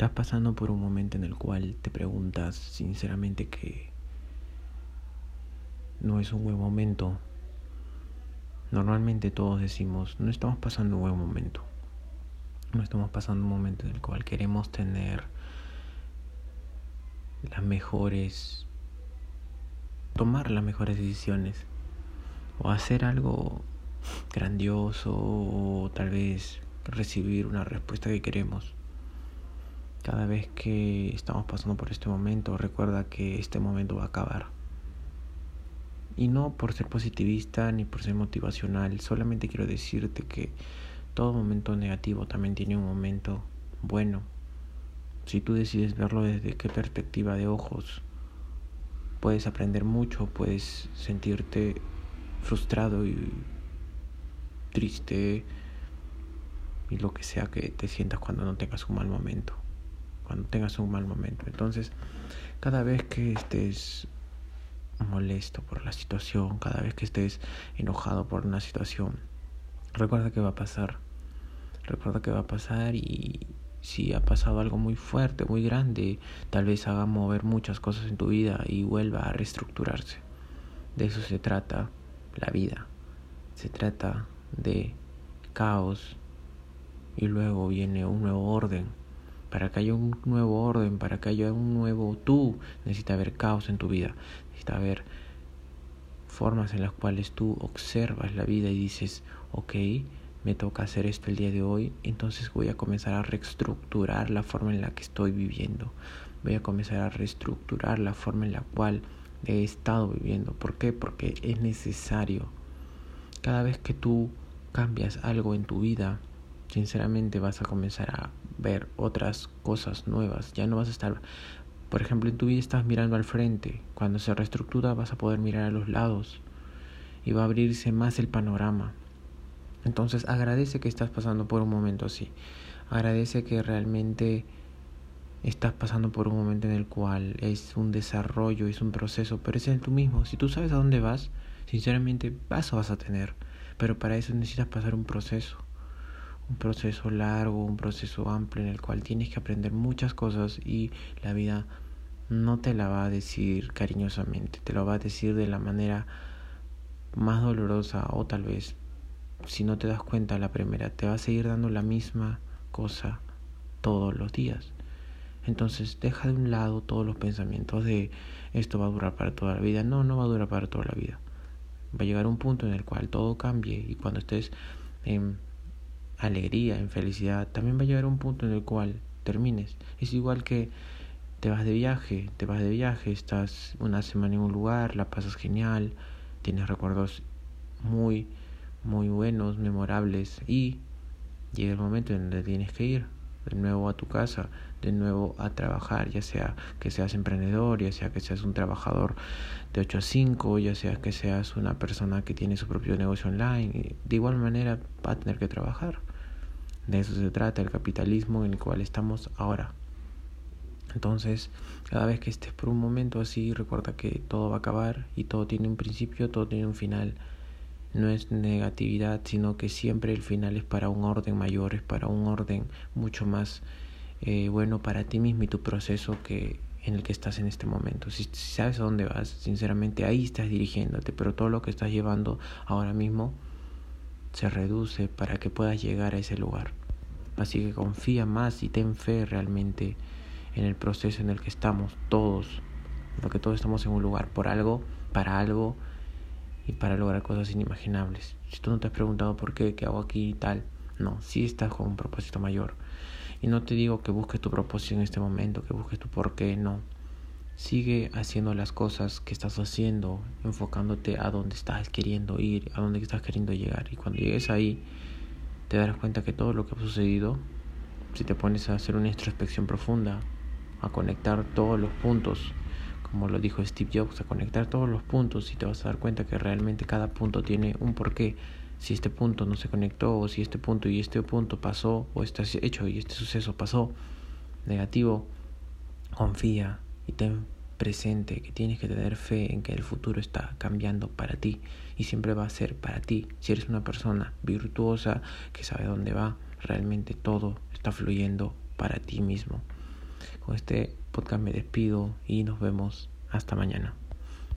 Estás pasando por un momento en el cual te preguntas sinceramente que no es un buen momento. Normalmente todos decimos, no estamos pasando un buen momento. No estamos pasando un momento en el cual queremos tener las mejores, tomar las mejores decisiones o hacer algo grandioso o tal vez recibir una respuesta que queremos. Cada vez que estamos pasando por este momento, recuerda que este momento va a acabar. Y no por ser positivista ni por ser motivacional, solamente quiero decirte que todo momento negativo también tiene un momento bueno. Si tú decides verlo desde qué perspectiva de ojos, puedes aprender mucho, puedes sentirte frustrado y triste y lo que sea que te sientas cuando no tengas un mal momento cuando tengas un mal momento. Entonces, cada vez que estés molesto por la situación, cada vez que estés enojado por una situación, recuerda que va a pasar. Recuerda que va a pasar y si ha pasado algo muy fuerte, muy grande, tal vez haga mover muchas cosas en tu vida y vuelva a reestructurarse. De eso se trata la vida. Se trata de caos y luego viene un nuevo orden para que haya un nuevo orden, para que haya un nuevo tú, necesita haber caos en tu vida, necesita haber formas en las cuales tú observas la vida y dices, ok, me toca hacer esto el día de hoy, entonces voy a comenzar a reestructurar la forma en la que estoy viviendo, voy a comenzar a reestructurar la forma en la cual he estado viviendo. ¿Por qué? Porque es necesario. Cada vez que tú cambias algo en tu vida, sinceramente vas a comenzar a ver otras cosas nuevas. Ya no vas a estar, por ejemplo, en tu vida estás mirando al frente. Cuando se reestructura vas a poder mirar a los lados y va a abrirse más el panorama. Entonces agradece que estás pasando por un momento así. Agradece que realmente estás pasando por un momento en el cual es un desarrollo, es un proceso, pero es en tú mismo. Si tú sabes a dónde vas, sinceramente paso vas a tener. Pero para eso necesitas pasar un proceso un proceso largo, un proceso amplio en el cual tienes que aprender muchas cosas y la vida no te la va a decir cariñosamente, te lo va a decir de la manera más dolorosa o tal vez si no te das cuenta la primera te va a seguir dando la misma cosa todos los días. Entonces deja de un lado todos los pensamientos de esto va a durar para toda la vida. No, no va a durar para toda la vida. Va a llegar un punto en el cual todo cambie y cuando estés alegría, en felicidad, también va a llegar un punto en el cual termines. Es igual que te vas de viaje, te vas de viaje, estás una semana en un lugar, la pasas genial, tienes recuerdos muy, muy buenos, memorables y llega el momento en donde tienes que ir de nuevo a tu casa, de nuevo a trabajar, ya sea que seas emprendedor, ya sea que seas un trabajador de 8 a 5, ya sea que seas una persona que tiene su propio negocio online, de igual manera va a tener que trabajar. De eso se trata el capitalismo en el cual estamos ahora. Entonces, cada vez que estés por un momento así, recuerda que todo va a acabar y todo tiene un principio, todo tiene un final. No es negatividad, sino que siempre el final es para un orden mayor, es para un orden mucho más eh, bueno para ti mismo y tu proceso que en el que estás en este momento. Si, si sabes a dónde vas, sinceramente ahí estás dirigiéndote, pero todo lo que estás llevando ahora mismo se reduce para que puedas llegar a ese lugar. Así que confía más y ten fe realmente en el proceso en el que estamos todos, porque todos estamos en un lugar por algo, para algo y para lograr cosas inimaginables. Si tú no te has preguntado por qué, qué hago aquí y tal, no, sí estás con un propósito mayor. Y no te digo que busques tu propósito en este momento, que busques tu por qué, no. Sigue haciendo las cosas que estás haciendo, enfocándote a dónde estás queriendo ir, a dónde estás queriendo llegar. Y cuando llegues ahí, te darás cuenta que todo lo que ha sucedido, si te pones a hacer una introspección profunda, a conectar todos los puntos, como lo dijo Steve Jobs, a conectar todos los puntos y te vas a dar cuenta que realmente cada punto tiene un porqué. Si este punto no se conectó, o si este punto y este punto pasó, o este hecho y este suceso pasó negativo, confía y ten presente, que tienes que tener fe en que el futuro está cambiando para ti y siempre va a ser para ti. Si eres una persona virtuosa que sabe dónde va, realmente todo está fluyendo para ti mismo. Con este podcast me despido y nos vemos hasta mañana.